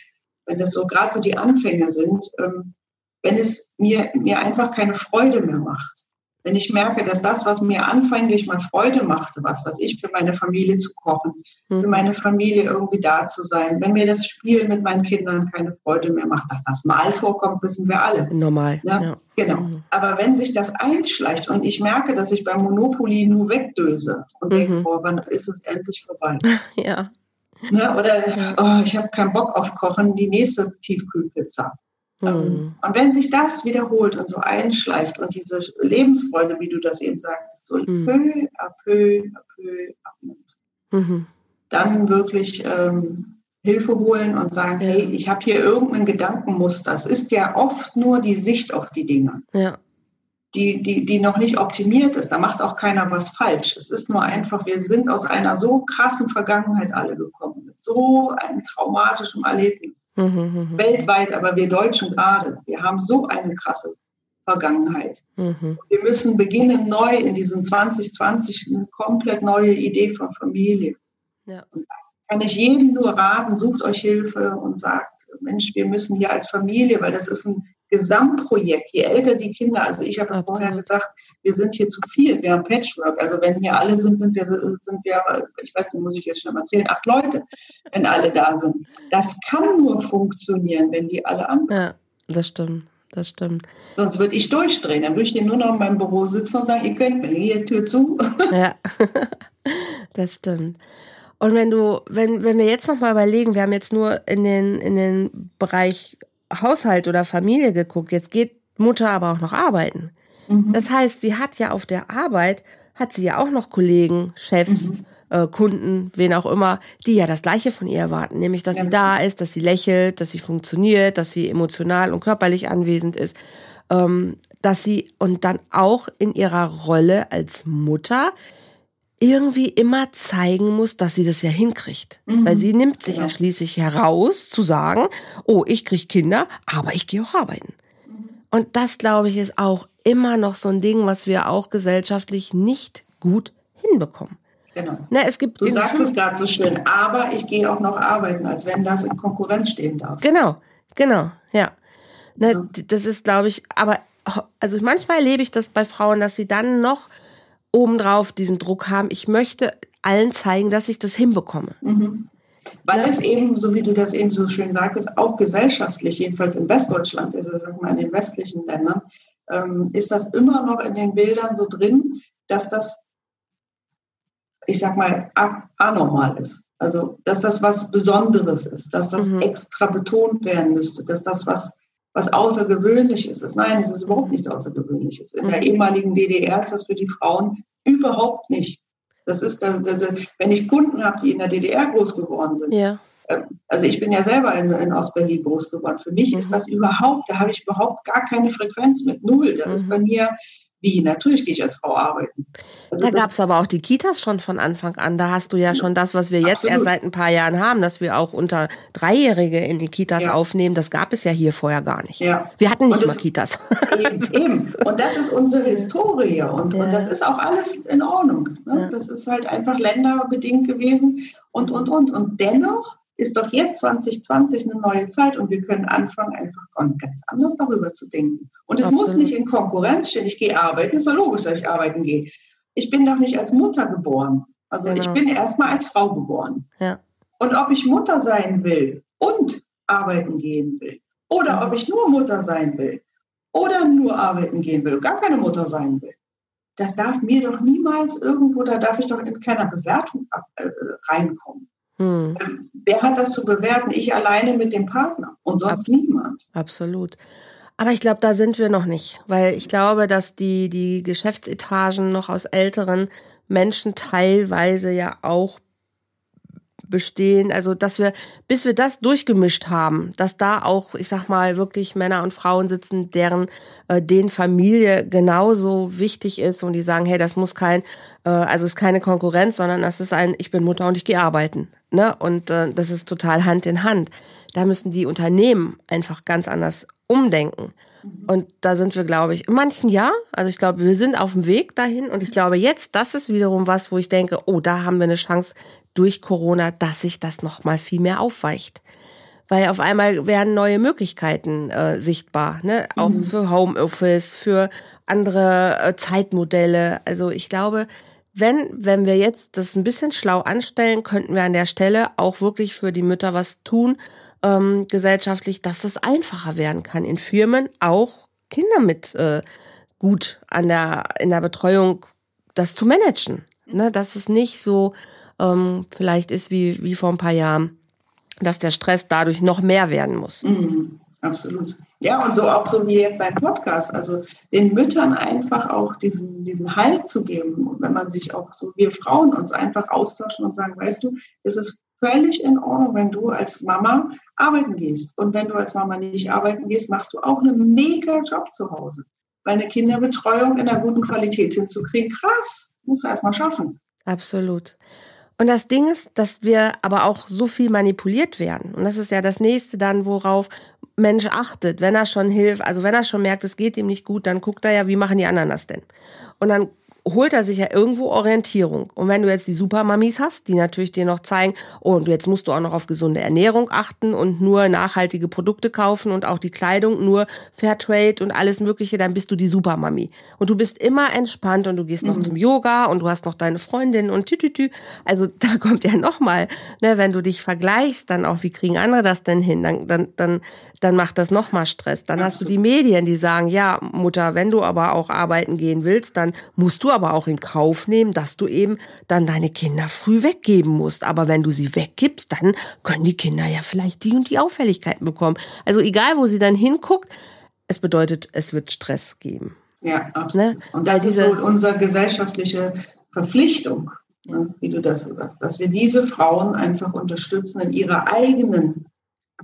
wenn das so gerade so die Anfänge sind, ähm, wenn es mir, mir einfach keine Freude mehr macht, wenn ich merke, dass das, was mir anfänglich mal Freude machte, was, was ich für meine Familie zu kochen, für meine Familie irgendwie da zu sein, wenn mir das Spiel mit meinen Kindern keine Freude mehr macht, dass das mal vorkommt, wissen wir alle. Normal. Ja? ja. Genau. Mhm. Aber wenn sich das einschleicht und ich merke, dass ich beim Monopoly nur wegdöse und mhm. denke, boah, wann ist es endlich vorbei? Ja. Ne? Oder oh, ich habe keinen Bock auf Kochen, die nächste Tiefkühlpizza. Mhm. Und wenn sich das wiederholt und so einschleift und diese Lebensfreude, wie du das eben sagtest, so mhm. peu à peu à peu abnimmt, mhm. dann wirklich ähm, Hilfe holen und sagen, ja. hey, ich habe hier irgendein Gedankenmuster. Es ist ja oft nur die Sicht auf die Dinge. Ja die, die, die noch nicht optimiert ist. Da macht auch keiner was falsch. Es ist nur einfach, wir sind aus einer so krassen Vergangenheit alle gekommen, mit so einem traumatischen Erlebnis. Mhm, mhm, mhm. Weltweit, aber wir Deutschen gerade, wir haben so eine krasse Vergangenheit. Mhm. Wir müssen beginnen, neu in diesem 2020 eine komplett neue Idee von Familie. Ja. Kann ich jedem nur raten, sucht euch Hilfe und sagt, Mensch, wir müssen hier als Familie, weil das ist ein Gesamtprojekt. Je älter die Kinder, also ich habe vorher gesagt, wir sind hier zu viel, wir haben Patchwork. Also wenn hier alle sind, sind wir, sind wir, ich weiß nicht, muss ich jetzt schon mal erzählen, acht Leute, wenn alle da sind. Das kann nur funktionieren, wenn die alle an. Ja, das stimmt. Das stimmt. Sonst würde ich durchdrehen. Dann würde ich nur noch in meinem Büro sitzen und sagen, ihr könnt mir hier Tür zu. Ja, das stimmt. Und wenn du, wenn, wenn wir jetzt nochmal überlegen, wir haben jetzt nur in den, in den Bereich Haushalt oder Familie geguckt, jetzt geht Mutter aber auch noch arbeiten. Mhm. Das heißt, sie hat ja auf der Arbeit, hat sie ja auch noch Kollegen, Chefs, mhm. äh, Kunden, wen auch immer, die ja das Gleiche von ihr erwarten, nämlich, dass ja. sie da ist, dass sie lächelt, dass sie funktioniert, dass sie emotional und körperlich anwesend ist, ähm, dass sie und dann auch in ihrer Rolle als Mutter irgendwie immer zeigen muss, dass sie das ja hinkriegt. Mhm. Weil sie nimmt sich genau. ja schließlich heraus zu sagen, oh, ich krieg Kinder, aber ich gehe auch arbeiten. Mhm. Und das, glaube ich, ist auch immer noch so ein Ding, was wir auch gesellschaftlich nicht gut hinbekommen. Genau. Na, es gibt du sagst es gerade so schön, aber ich gehe auch noch arbeiten, als wenn das in Konkurrenz stehen darf. Genau, genau, ja. Na, ja. Das ist, glaube ich, aber also manchmal erlebe ich das bei Frauen, dass sie dann noch obendrauf diesen Druck haben, ich möchte allen zeigen, dass ich das hinbekomme. Mhm. Weil ja. es eben, so wie du das eben so schön sagtest, auch gesellschaftlich, jedenfalls in Westdeutschland, also sag mal in den westlichen Ländern, ähm, ist das immer noch in den Bildern so drin, dass das, ich sag mal, anormal ist. Also, dass das was Besonderes ist, dass das mhm. extra betont werden müsste, dass das was was Außergewöhnliches ist. Nein, es ist überhaupt nichts Außergewöhnliches. In der mhm. ehemaligen DDR ist das für die Frauen überhaupt nicht. Das ist, wenn ich Kunden habe, die in der DDR groß geworden sind. Ja. Ähm, also ich bin ja selber in, in Ostberlin groß geworden. Für mich mhm. ist das überhaupt, da habe ich überhaupt gar keine Frequenz mit null. Das mhm. ist bei mir wie? Natürlich gehe ich als Frau arbeiten. Also da gab es aber auch die Kitas schon von Anfang an. Da hast du ja schon das, was wir jetzt Absolut. erst seit ein paar Jahren haben, dass wir auch unter Dreijährige in die Kitas ja. aufnehmen. Das gab es ja hier vorher gar nicht. Ja. Wir hatten nicht mal Kitas. Eben, eben, Und das ist unsere Historie. Und, ja. und das ist auch alles in Ordnung. Ne? Das ist halt einfach länderbedingt gewesen und, und, und. Und dennoch ist doch jetzt 2020 eine neue Zeit und wir können anfangen, einfach ganz anders darüber zu denken. Und es Absolut. muss nicht in Konkurrenz stehen, ich gehe arbeiten, ist ja logisch, dass ich arbeiten gehe. Ich bin doch nicht als Mutter geboren. Also genau. ich bin erstmal als Frau geboren. Ja. Und ob ich Mutter sein will und arbeiten gehen will, oder mhm. ob ich nur Mutter sein will, oder nur arbeiten gehen will, gar keine Mutter sein will, das darf mir doch niemals irgendwo, da darf ich doch in keiner Bewertung äh, reinkommen. Hm. Wer hat das zu bewerten? Ich alleine mit dem Partner und sonst Ab niemand. Absolut. Aber ich glaube, da sind wir noch nicht, weil ich glaube, dass die, die Geschäftsetagen noch aus älteren Menschen teilweise ja auch bestehen. Also, dass wir, bis wir das durchgemischt haben, dass da auch, ich sag mal, wirklich Männer und Frauen sitzen, deren äh, den Familie genauso wichtig ist und die sagen, hey, das muss kein, äh, also ist keine Konkurrenz, sondern das ist ein, ich bin Mutter und ich gehe arbeiten. Ne? Und äh, das ist total Hand in Hand. Da müssen die Unternehmen einfach ganz anders umdenken. Mhm. Und da sind wir, glaube ich, in manchen ja. Also ich glaube, wir sind auf dem Weg dahin. Und ich glaube, jetzt, das ist wiederum was, wo ich denke, oh, da haben wir eine Chance durch Corona, dass sich das nochmal viel mehr aufweicht. Weil auf einmal werden neue Möglichkeiten äh, sichtbar, ne? Auch mhm. für Homeoffice, für andere äh, Zeitmodelle. Also ich glaube, wenn, wenn wir jetzt das ein bisschen schlau anstellen, könnten wir an der Stelle auch wirklich für die Mütter was tun, ähm, gesellschaftlich, dass es einfacher werden kann, in Firmen auch Kinder mit äh, gut an der, in der Betreuung das zu managen. Ne? Dass es nicht so ähm, vielleicht ist wie, wie vor ein paar Jahren, dass der Stress dadurch noch mehr werden muss. Mhm, absolut. Ja, und so auch so wie jetzt dein Podcast, also den Müttern einfach auch diesen, diesen Halt zu geben. Und wenn man sich auch so, wir Frauen uns einfach austauschen und sagen, weißt du, es ist völlig in Ordnung, wenn du als Mama arbeiten gehst. Und wenn du als Mama nicht arbeiten gehst, machst du auch einen mega Job zu Hause. Weil eine Kinderbetreuung in einer guten Qualität hinzukriegen, krass, musst du erstmal schaffen. Absolut. Und das Ding ist, dass wir aber auch so viel manipuliert werden. Und das ist ja das nächste dann, worauf Mensch achtet, wenn er schon hilft, also wenn er schon merkt, es geht ihm nicht gut, dann guckt er ja, wie machen die anderen das denn? Und dann holt er sich ja irgendwo Orientierung. Und wenn du jetzt die Supermamis hast, die natürlich dir noch zeigen, oh, und jetzt musst du auch noch auf gesunde Ernährung achten und nur nachhaltige Produkte kaufen und auch die Kleidung nur Fairtrade und alles Mögliche, dann bist du die Supermami. Und du bist immer entspannt und du gehst mhm. noch zum Yoga und du hast noch deine Freundin und tütütü. Also da kommt ja nochmal, ne, wenn du dich vergleichst, dann auch, wie kriegen andere das denn hin? Dann, dann, dann, dann macht das nochmal Stress. Dann Absolut. hast du die Medien, die sagen, ja, Mutter, wenn du aber auch arbeiten gehen willst, dann musst du aber auch in Kauf nehmen, dass du eben dann deine Kinder früh weggeben musst. Aber wenn du sie weggibst, dann können die Kinder ja vielleicht die und die Auffälligkeiten bekommen. Also egal, wo sie dann hinguckt, es bedeutet, es wird Stress geben. Ja, absolut. Ne? Und das ist so unsere gesellschaftliche Verpflichtung, ne, wie du das sagst, dass wir diese Frauen einfach unterstützen in ihrer eigenen,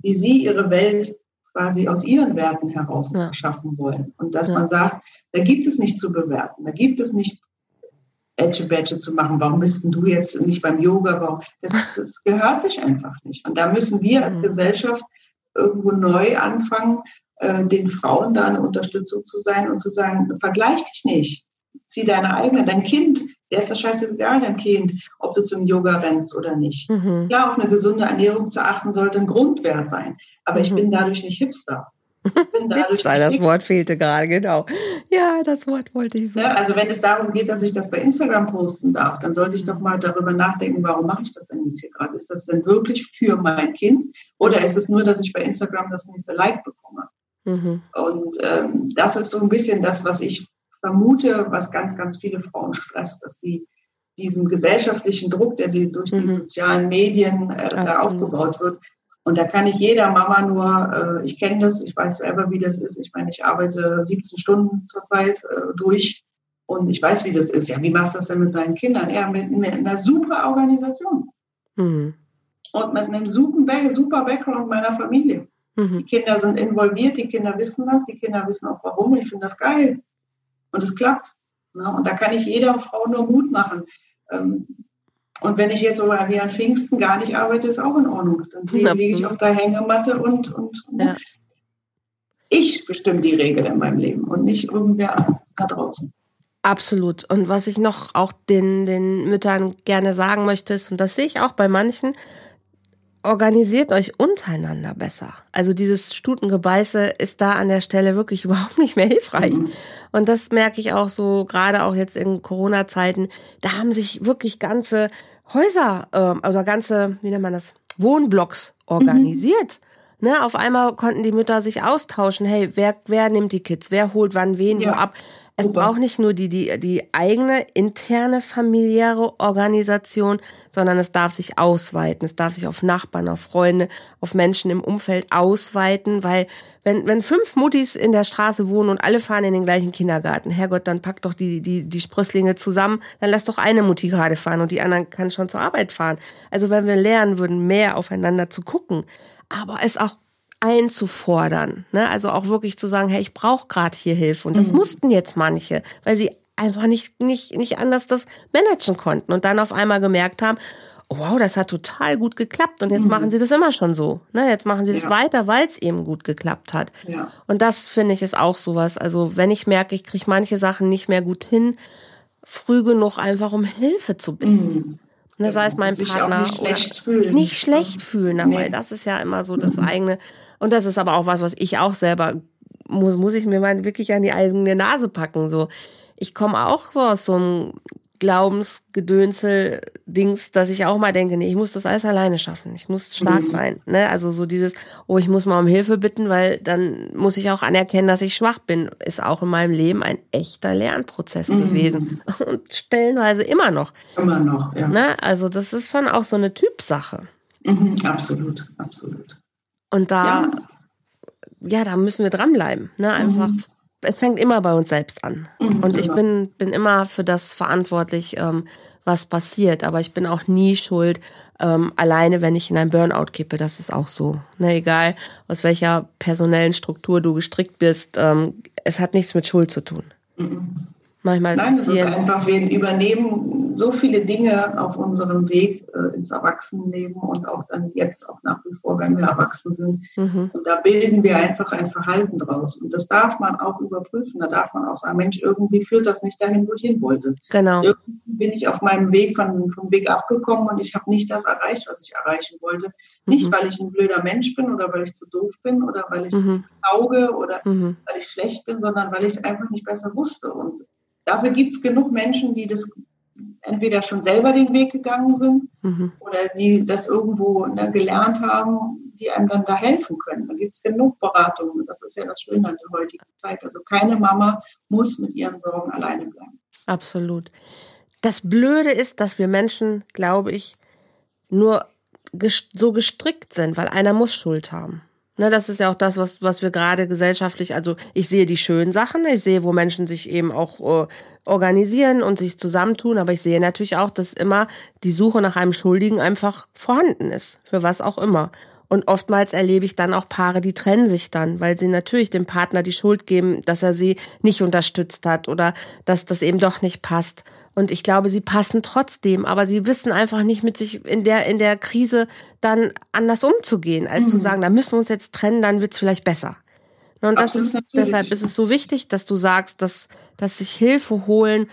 wie sie ihre Welt quasi aus ihren Werten heraus ja. schaffen wollen. Und dass ja. man sagt, da gibt es nicht zu bewerten, da gibt es nicht Edge-Badge zu machen. Warum bist denn du jetzt nicht beim Yoga? Warum? Das, das gehört sich einfach nicht. Und da müssen wir als mhm. Gesellschaft irgendwo neu anfangen, äh, den Frauen da eine Unterstützung zu sein und zu sagen, vergleich dich nicht. Zieh deine eigene, dein Kind der ist das scheißegal, dein Kind, ob du zum Yoga rennst oder nicht. Mhm. Klar, auf eine gesunde Ernährung zu achten sollte ein Grundwert sein. Aber mhm. ich bin dadurch nicht Hipster. Hipster, das Wort fehlte gerade, genau. Ja, das Wort wollte ich so. Ja, also wenn es darum geht, dass ich das bei Instagram posten darf, dann sollte ich doch mal darüber nachdenken, warum mache ich das denn jetzt hier gerade? Ist das denn wirklich für mein Kind? Oder ist es nur, dass ich bei Instagram das nächste Like bekomme? Mhm. Und ähm, das ist so ein bisschen das, was ich vermute, was ganz, ganz viele Frauen stresst, dass die diesen gesellschaftlichen Druck, der die durch mhm. die sozialen Medien äh, da aufgebaut wird. Und da kann ich jeder Mama nur, äh, ich kenne das, ich weiß selber, wie das ist. Ich meine, ich arbeite 17 Stunden zurzeit äh, durch und ich weiß, wie das ist. Ja, wie machst du das denn mit deinen Kindern? Ja, mit, mit einer super Organisation. Mhm. Und mit einem super, super Background meiner Familie. Mhm. Die Kinder sind involviert, die Kinder wissen was, die Kinder wissen auch warum. Ich finde das geil und es klappt. Ne? Und da kann ich jeder Frau nur Mut machen. Ähm, und wenn ich jetzt so wie an Pfingsten gar nicht arbeite, ist auch in Ordnung. Dann liege ich auf der Hängematte und, und, ja. ich bestimme die Regel in meinem Leben und nicht irgendwer da draußen. Absolut. Und was ich noch auch den, den Müttern gerne sagen möchte, ist, und das sehe ich auch bei manchen, organisiert euch untereinander besser. Also dieses Stutengebeiße ist da an der Stelle wirklich überhaupt nicht mehr hilfreich. Mhm. Und das merke ich auch so, gerade auch jetzt in Corona-Zeiten, da haben sich wirklich ganze Häuser äh, oder ganze, wie nennt man das, Wohnblocks organisiert. Mhm. Ne, auf einmal konnten die Mütter sich austauschen. Hey, wer, wer nimmt die Kids? Wer holt wann wen ja. wo ab? Es Super. braucht nicht nur die, die, die eigene interne familiäre Organisation, sondern es darf sich ausweiten. Es darf sich auf Nachbarn, auf Freunde, auf Menschen im Umfeld ausweiten, weil wenn, wenn fünf Muttis in der Straße wohnen und alle fahren in den gleichen Kindergarten, Herrgott, dann packt doch die, die, die Sprösslinge zusammen, dann lass doch eine Mutti gerade fahren und die anderen kann schon zur Arbeit fahren. Also wenn wir lernen würden, mehr aufeinander zu gucken, aber es auch einzufordern. Ne? Also auch wirklich zu sagen, hey, ich brauche gerade hier Hilfe. Und das mhm. mussten jetzt manche, weil sie einfach nicht, nicht, nicht anders das managen konnten und dann auf einmal gemerkt haben, oh, wow, das hat total gut geklappt und jetzt mhm. machen sie das immer schon so. Ne, jetzt machen sie das ja. weiter, weil es eben gut geklappt hat. Ja. Und das finde ich ist auch sowas. Also wenn ich merke, ich kriege manche Sachen nicht mehr gut hin, früh genug einfach um Hilfe zu bitten. Mhm. Ne, sei es mein Partner. nicht schlecht fühlen. Nicht schlecht fühlen dabei. Nee. Das ist ja immer so das mhm. eigene. Und das ist aber auch was, was ich auch selber muss, muss ich mir mal wirklich an die eigene Nase packen. So, ich komme auch so aus so einem Glaubensgedönsel-Dings, dass ich auch mal denke, nee, ich muss das alles alleine schaffen. Ich muss stark mhm. sein. Ne? Also so dieses, oh, ich muss mal um Hilfe bitten, weil dann muss ich auch anerkennen, dass ich schwach bin, ist auch in meinem Leben ein echter Lernprozess mhm. gewesen. Und stellenweise immer noch. Immer noch, ja. Ne? Also das ist schon auch so eine Typsache. Mhm, absolut, absolut. Und da, ja. ja, da müssen wir dranbleiben. Ne? Einfach mhm es fängt immer bei uns selbst an. Mhm, und ich bin, bin immer für das verantwortlich, ähm, was passiert. Aber ich bin auch nie schuld, ähm, alleine, wenn ich in ein Burnout kippe. Das ist auch so. Ne, egal, aus welcher personellen Struktur du gestrickt bist, ähm, es hat nichts mit Schuld zu tun. Mhm. Manchmal Nein, es ist einfach, wir übernehmen so viele Dinge auf unserem Weg äh, ins Erwachsenenleben und auch dann jetzt auch nach wie vor, wenn wir erwachsen sind. Mhm. Und da bilden wir einfach ein Verhalten draus. Und das darf man auch überprüfen. Da darf man auch sagen, Mensch, irgendwie führt das nicht dahin, wo ich hin wollte. Genau. Irgendwie bin ich auf meinem Weg von, vom Weg abgekommen und ich habe nicht das erreicht, was ich erreichen wollte. Mhm. Nicht, weil ich ein blöder Mensch bin oder weil ich zu doof bin oder weil ich mhm. nichts tauge oder mhm. weil ich schlecht bin, sondern weil ich es einfach nicht besser wusste. Und Dafür gibt es genug Menschen, die das entweder schon selber den Weg gegangen sind mhm. oder die das irgendwo ne, gelernt haben, die einem dann da helfen können. Da gibt es genug Beratungen. Das ist ja das Schöne an der heutigen Zeit. Also keine Mama muss mit ihren Sorgen alleine bleiben. Absolut. Das Blöde ist, dass wir Menschen, glaube ich, nur so gestrickt sind, weil einer muss Schuld haben. Ne, das ist ja auch das, was, was wir gerade gesellschaftlich, also ich sehe die schönen Sachen, ich sehe, wo Menschen sich eben auch äh, organisieren und sich zusammentun, aber ich sehe natürlich auch, dass immer die Suche nach einem Schuldigen einfach vorhanden ist, für was auch immer. Und oftmals erlebe ich dann auch Paare, die trennen sich dann, weil sie natürlich dem Partner die Schuld geben, dass er sie nicht unterstützt hat oder dass das eben doch nicht passt. Und ich glaube, sie passen trotzdem, aber sie wissen einfach nicht mit sich in der, in der Krise dann anders umzugehen, als mhm. zu sagen, da müssen wir uns jetzt trennen, dann wird's vielleicht besser. Und das Absolut, ist, deshalb ist es so wichtig, dass du sagst, dass, dass sich Hilfe holen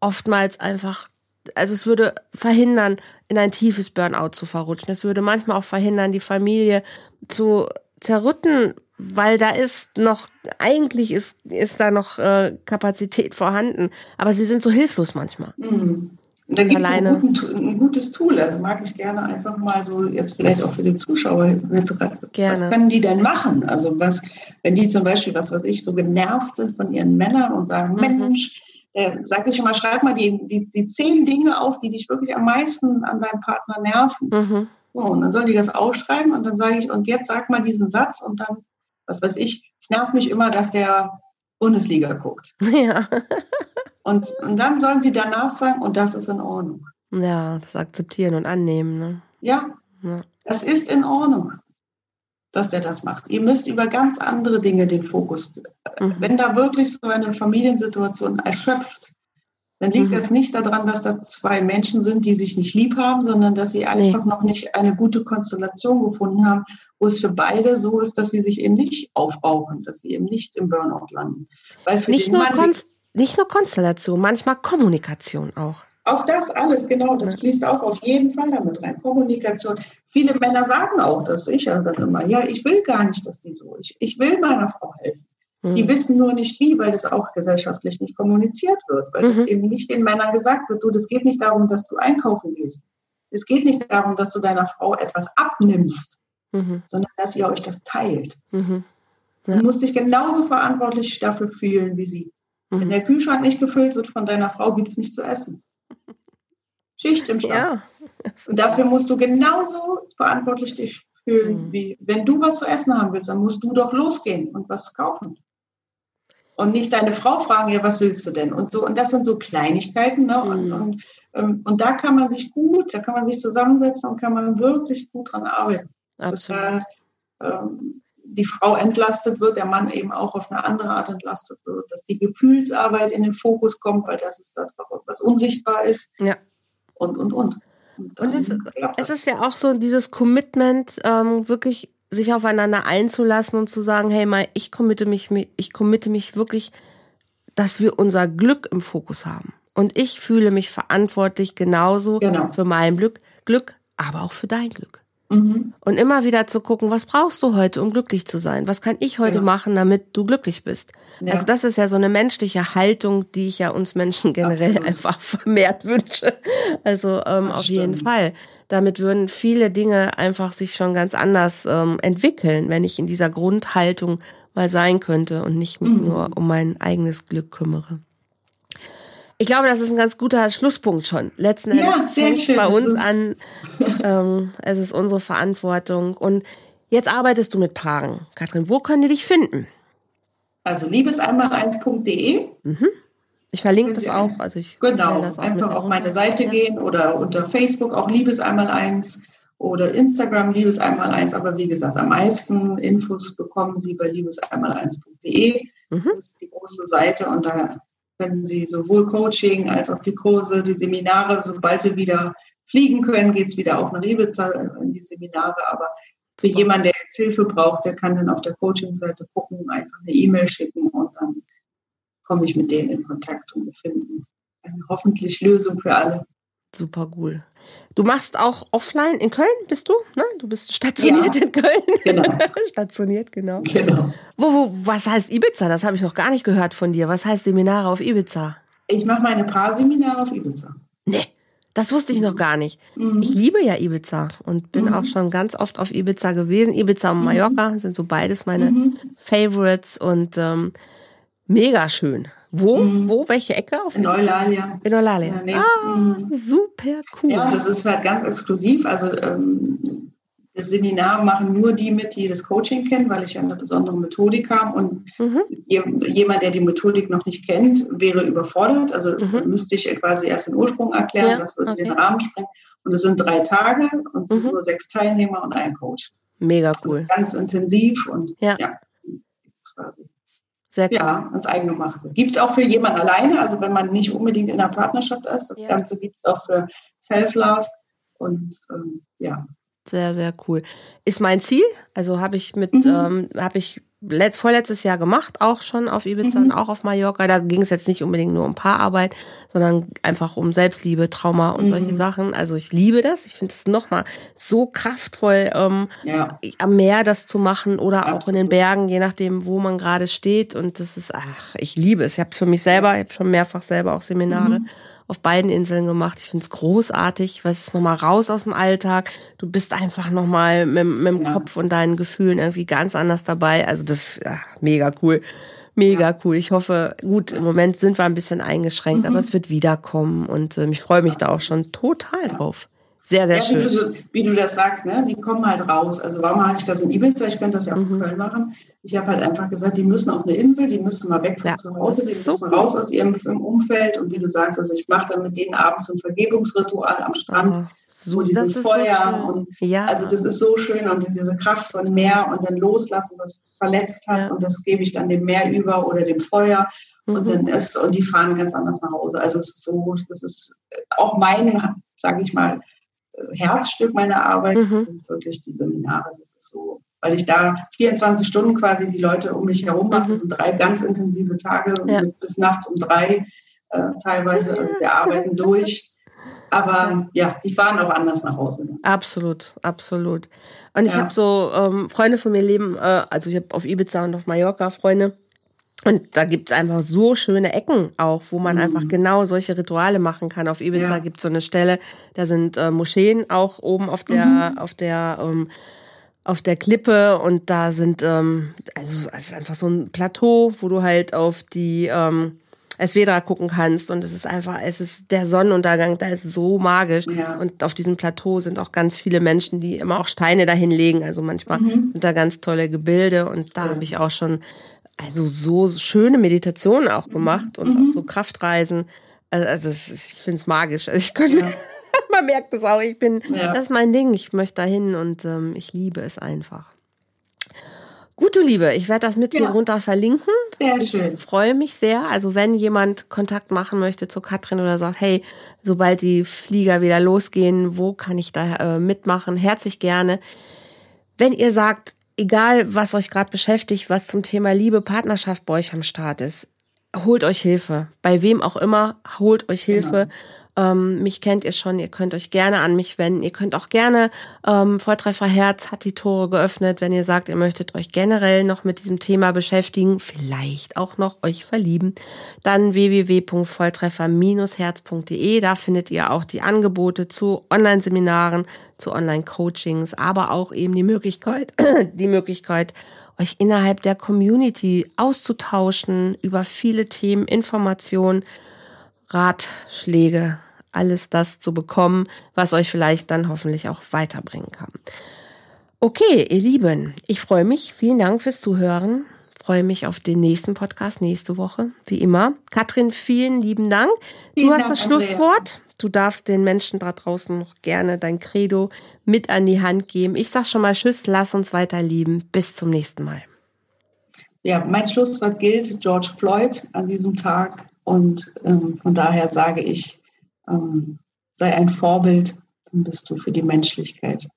oftmals einfach also es würde verhindern, in ein tiefes Burnout zu verrutschen. Es würde manchmal auch verhindern, die Familie zu zerrütten, weil da ist noch, eigentlich ist, ist da noch äh, Kapazität vorhanden, aber sie sind so hilflos manchmal. Mhm. Da gibt es ein, ein, gutes Tool, also mag ich gerne einfach mal so, jetzt vielleicht auch für die Zuschauer mit gerne. Was können die denn machen? Also was, wenn die zum Beispiel, was weiß ich, so genervt sind von ihren Männern und sagen, mhm. Mensch, äh, sag ich immer, schreib mal die, die, die zehn Dinge auf, die dich wirklich am meisten an deinem Partner nerven. Mhm. So, und dann sollen die das aufschreiben und dann sage ich, und jetzt sag mal diesen Satz und dann, was weiß ich, es nervt mich immer, dass der Bundesliga guckt. Ja. und, und dann sollen sie danach sagen, und das ist in Ordnung. Ja, das akzeptieren und annehmen. Ne? Ja, ja, das ist in Ordnung dass der das macht. Ihr müsst über ganz andere Dinge den Fokus. Mhm. Wenn da wirklich so eine Familiensituation erschöpft, dann liegt mhm. das nicht daran, dass da zwei Menschen sind, die sich nicht lieb haben, sondern dass sie einfach nee. noch nicht eine gute Konstellation gefunden haben, wo es für beide so ist, dass sie sich eben nicht aufbrauchen, dass sie eben nicht im Burnout landen. Weil für nicht, nur nicht nur Konstellation, manchmal Kommunikation auch. Auch das alles, genau, das fließt auch auf jeden Fall damit rein. Kommunikation. Viele Männer sagen auch das, ich ja dann immer, ja, ich will gar nicht, dass die so, ich, ich will meiner Frau helfen. Mhm. Die wissen nur nicht wie, weil das auch gesellschaftlich nicht kommuniziert wird, weil mhm. das eben nicht den Männern gesagt wird, du, das geht nicht darum, dass du einkaufen gehst. Es geht nicht darum, dass du deiner Frau etwas abnimmst, mhm. sondern dass ihr euch das teilt. Mhm. Ja. Du musst dich genauso verantwortlich dafür fühlen wie sie. Wenn mhm. der Kühlschrank nicht gefüllt wird von deiner Frau, gibt es nichts zu essen. Schicht im Schacht. Ja, und dafür musst du genauso verantwortlich dich fühlen, mhm. wie wenn du was zu essen haben willst, dann musst du doch losgehen und was kaufen. Und nicht deine Frau fragen, ja, was willst du denn? Und so, und das sind so Kleinigkeiten, ne? Mhm. Und, und, ähm, und, da kann man sich gut, da kann man sich zusammensetzen und kann man wirklich gut dran arbeiten. Absolut. Dass da, ähm, die Frau entlastet wird, der Mann eben auch auf eine andere Art entlastet wird, dass die Gefühlsarbeit in den Fokus kommt, weil das ist das, was unsichtbar ist. Ja und, und, und. Und, und es, es, ist ja auch so dieses Commitment, ähm, wirklich sich aufeinander einzulassen und zu sagen, hey mal, ich committe mich, ich committe mich wirklich, dass wir unser Glück im Fokus haben. Und ich fühle mich verantwortlich genauso genau. für mein Glück, Glück, aber auch für dein Glück. Mhm. Und immer wieder zu gucken, was brauchst du heute, um glücklich zu sein? Was kann ich heute ja. machen, damit du glücklich bist? Ja. Also das ist ja so eine menschliche Haltung, die ich ja uns Menschen generell Absolut. einfach vermehrt wünsche. Also ähm, auf stimmt. jeden Fall. Damit würden viele Dinge einfach sich schon ganz anders ähm, entwickeln, wenn ich in dieser Grundhaltung mal sein könnte und nicht mich mhm. nur um mein eigenes Glück kümmere. Ich glaube, das ist ein ganz guter Schlusspunkt schon. Letzten Endes ja, fängt schön. bei uns an. Ähm, es ist unsere Verantwortung. Und jetzt arbeitest du mit Paaren. Katrin, wo können die dich finden? Also liebeseinmal1.de. Mhm. Ich verlinke das auch. Also ich genau, auch einfach auf meine Seite ja. gehen oder unter Facebook auch Liebeseinmal1 oder Instagram Liebeseinmal1. Aber wie gesagt, am meisten Infos bekommen Sie bei liebeseinmal1.de. Mhm. Das ist die große Seite und da können Sie sowohl Coaching als auch die Kurse, die Seminare, sobald wir wieder fliegen können, geht es wieder auch nach Ibiza in die Seminare. Aber für Super. jemanden, der jetzt Hilfe braucht, der kann dann auf der Coaching-Seite gucken, einfach eine E-Mail schicken und dann komme ich mit denen in Kontakt und wir finden eine hoffentlich Lösung für alle. Super cool. Du machst auch offline in Köln, bist du? Ne? Du bist stationiert ja, in Köln. Genau. stationiert, genau. Genau. Wo, wo, was heißt Ibiza? Das habe ich noch gar nicht gehört von dir. Was heißt Seminare auf Ibiza? Ich mache meine Paarseminare auf Ibiza. Nee, das wusste ich noch gar nicht. Mhm. Ich liebe ja Ibiza und bin mhm. auch schon ganz oft auf Ibiza gewesen. Ibiza und mhm. Mallorca mhm. sind so beides meine mhm. Favorites und ähm, mega schön. Wo? Mhm. Wo? Welche Ecke? Auf in Eulalia. In Eulalia. Ah, super cool. Ja, das ist halt ganz exklusiv. Also ähm, das Seminar machen nur die mit, die das Coaching kennen, weil ich ja eine besondere Methodik habe. Und mhm. jemand, der die Methodik noch nicht kennt, wäre überfordert. Also mhm. müsste ich quasi erst den Ursprung erklären. Ja, das würde okay. den Rahmen sprengen. Und es sind drei Tage und mhm. nur sechs Teilnehmer und ein Coach. Mega cool. Und ganz intensiv und ja, ja quasi. Sehr cool. Ja, ans Eingemachte. Gibt es auch für jemanden alleine, also wenn man nicht unbedingt in einer Partnerschaft ist. Das ja. Ganze gibt es auch für Self-Love und ähm, ja. Sehr, sehr cool. Ist mein Ziel. Also habe ich mit, mhm. ähm, habe ich vorletztes Jahr gemacht, auch schon auf Ibiza mhm. und auch auf Mallorca. Da ging es jetzt nicht unbedingt nur um Paararbeit, sondern einfach um Selbstliebe, Trauma und mhm. solche Sachen. Also ich liebe das. Ich finde es nochmal so kraftvoll, ähm, ja. am Meer das zu machen oder Absolut. auch in den Bergen, je nachdem, wo man gerade steht. Und das ist, ach, ich liebe es. Ich habe für mich selber, ich habe schon mehrfach selber auch Seminare. Mhm auf beiden Inseln gemacht. Ich finde es großartig, weil es ist nochmal raus aus dem Alltag. Du bist einfach nochmal mit, mit dem ja. Kopf und deinen Gefühlen irgendwie ganz anders dabei. Also das ist ja, mega cool. Mega ja. cool. Ich hoffe, gut, im Moment sind wir ein bisschen eingeschränkt, mhm. aber es wird wiederkommen und äh, ich freue mich da auch schon total drauf. Sehr, sehr ja, schön. Wie du, wie du, das sagst, ne? die kommen halt raus. Also warum mache ich das in Ibiza? Ich könnte das ja auch mhm. in Köln machen. Ich habe halt einfach gesagt, die müssen auf eine Insel, die müssen mal weg von ja. zu Hause, die müssen so raus aus ihrem Umfeld. Und wie du sagst, also ich mache dann mit denen abends ein Vergebungsritual am Strand, oh, so, wo die sind Feuer. So und ja. Also das ist so schön und diese Kraft von Meer und dann loslassen, was verletzt hat. Ja. Und das gebe ich dann dem Meer über oder dem Feuer. Mhm. Und dann ist, und die fahren ganz anders nach Hause. Also es ist so, das ist auch mein, sage ich mal, Herzstück meiner Arbeit mhm. wirklich die Seminare. Das ist so, weil ich da 24 Stunden quasi die Leute um mich herum mache. Das sind drei ganz intensive Tage ja. bis nachts um drei äh, teilweise. Also wir arbeiten durch. Aber ja, die fahren auch anders nach Hause. Ne? Absolut, absolut. Und ich habe so ähm, Freunde von mir leben, äh, also ich habe auf Ibiza und auf Mallorca Freunde und da gibt's einfach so schöne Ecken auch, wo man mhm. einfach genau solche Rituale machen kann. Auf Ibiza ja. gibt's so eine Stelle, da sind äh, Moscheen auch oben auf der, mhm. auf der, ähm, auf der Klippe und da sind, ähm, also es ist einfach so ein Plateau, wo du halt auf die ähm, Esvedra gucken kannst und es ist einfach, es ist der Sonnenuntergang, da ist so magisch ja. und auf diesem Plateau sind auch ganz viele Menschen, die immer auch Steine dahin legen, also manchmal mhm. sind da ganz tolle Gebilde und da ja. habe ich auch schon also so schöne Meditationen auch gemacht und mhm. auch so Kraftreisen. Also, also ist, ich finde es magisch. Also ich könnte, ja. man merkt es auch, ich bin, ja. das ist mein Ding. Ich möchte dahin und ähm, ich liebe es einfach. Gut, du Liebe, ich werde das mit ja. hier drunter verlinken. Sehr schön. Ich freue mich sehr. Also wenn jemand Kontakt machen möchte zu Katrin oder sagt, hey, sobald die Flieger wieder losgehen, wo kann ich da äh, mitmachen? Herzlich gerne. Wenn ihr sagt, egal was euch gerade beschäftigt, was zum Thema Liebe, Partnerschaft bei euch am Start ist, holt euch Hilfe. Bei wem auch immer, holt euch Hilfe. Genau. Ähm, mich kennt ihr schon, ihr könnt euch gerne an mich wenden. Ihr könnt auch gerne, ähm, Volltreffer Herz hat die Tore geöffnet, wenn ihr sagt, ihr möchtet euch generell noch mit diesem Thema beschäftigen, vielleicht auch noch euch verlieben, dann www.volltreffer-herz.de. Da findet ihr auch die Angebote zu Online-Seminaren, zu Online-Coachings, aber auch eben die Möglichkeit, die Möglichkeit, euch innerhalb der Community auszutauschen über viele Themen, Informationen, Ratschläge, alles das zu bekommen, was euch vielleicht dann hoffentlich auch weiterbringen kann. Okay, ihr Lieben, ich freue mich. Vielen Dank fürs Zuhören. Freue mich auf den nächsten Podcast nächste Woche, wie immer. Katrin, vielen lieben Dank. Vielen du hast Dank, das Schlusswort. Du darfst den Menschen da draußen noch gerne dein Credo mit an die Hand geben. Ich sag schon mal Tschüss, lass uns weiter lieben. Bis zum nächsten Mal. Ja, mein Schlusswort gilt George Floyd an diesem Tag. Und ähm, von daher sage ich, ähm, sei ein Vorbild, dann bist du für die Menschlichkeit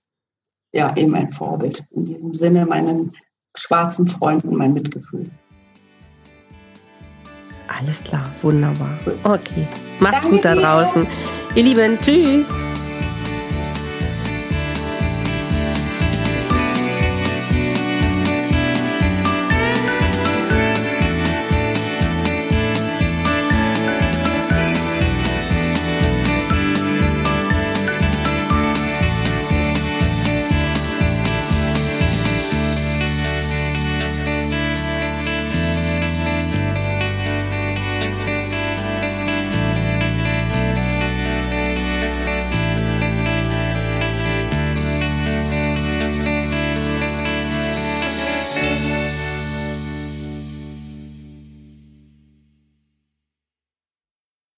ja eben ein Vorbild. In diesem Sinne meinen schwarzen Freunden mein Mitgefühl. Alles klar, wunderbar. Okay, macht's Danke gut da draußen. Ihr Lieben, tschüss.